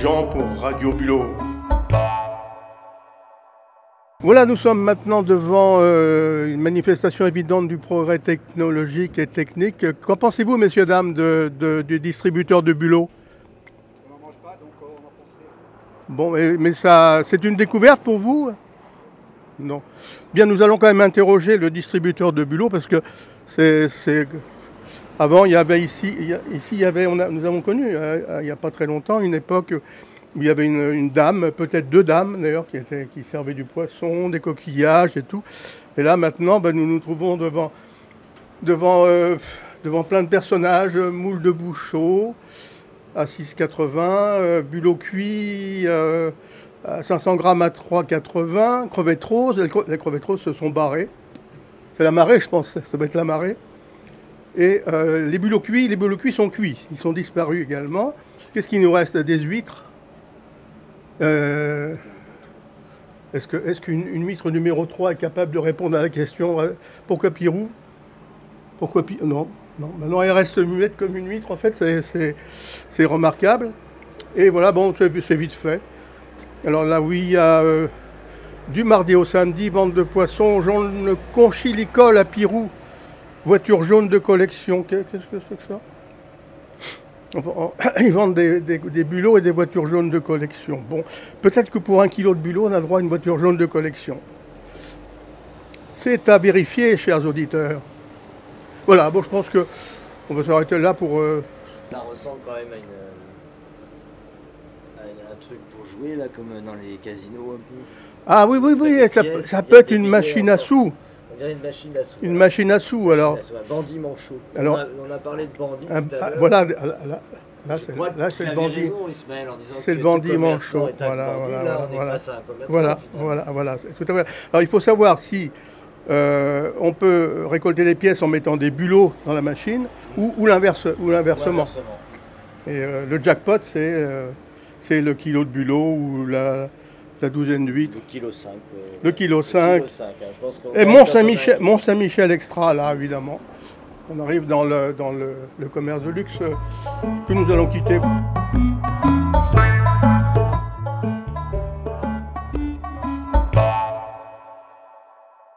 Jean pour Radio Bulot. Voilà, nous sommes maintenant devant euh, une manifestation évidente du progrès technologique et technique. Qu'en pensez-vous, messieurs, dames, de, de- du distributeur de Bulot On n'en mange pas, donc euh, on en pense Bon, mais, mais ça, c'est une découverte pour vous? Non. Bien, nous allons quand même interroger le distributeur de Bulot parce que c'est- avant, il y avait ici, ici, il y avait, nous avons connu euh, il n'y a pas très longtemps une époque où il y avait une, dame, peut-être deux dames d'ailleurs, qui, servaient du poisson, des coquillages et tout. Et là, maintenant, ben, nous nous trouvons devant, devant, euh, devant plein de personnages, moules de bouchot à 6,80, euh, bulot cuit euh, à 500 grammes à 3,80, crevettes roses. Les crevettes roses se sont barrées. C'est la marée, je pense, ça doit être la marée. Et euh, les bulots cuits, les bulots cuits sont cuits, ils sont disparus également. Qu'est-ce qu'il nous reste Des huîtres? Euh, est-ce qu'une une huître numéro 3 est capable de répondre à la question euh, Pourquoi Pirou? Pourquoi Pirou Non, non. Maintenant, elle reste muette comme une huître, en fait, c'est- remarquable. Et voilà, bon, c'est vite fait. Alors là, oui, du mardi au samedi, vente de poissons, jaune conchilicole à Pirou, voiture jaune de collection. Qu'est- Qu'est-ce que c'est que ça en- Ils vendent des, des- des bulots et des voitures jaunes de collection. Bon, peut-être que pour un kilo de bulot, on a droit à une voiture jaune de collection. C'est à vérifier, chers auditeurs. Voilà, bon, je pense que on va s'arrêter là pour. euh, Ça ressemble quand même à une. à une- un truc pour jouer là, comme dans les casinos un peu. Ah oui, oui, oui, ça, pièces, peut être une machine à sous. Dirait une machine à sous. Une voilà. machine à sous, alors. Machine à sous, un bandit manchot. Alors- on, a, on a parlé de bandit Un- tout à voilà, là, là, c'est le bandit. C'est le bandit manchot. Voilà, bandit. voilà, Là, voilà, voilà. tout à fait. Alors il faut savoir si euh, on peut récolter les pièces en mettant des bulots dans la machine ou, ou l'inverse, ou l'inversement. inversement. Et euh, le jackpot, c'est euh, c'est le kilo de bulot ou la, la douzaine d'huîtres. Le kilo 5. Le kilo cinq. hein, je pense qu'on Et va Mont Saint-Michel extra là, évidemment. On arrive dans le, dans le, le commerce de luxe euh, que nous allons quitter.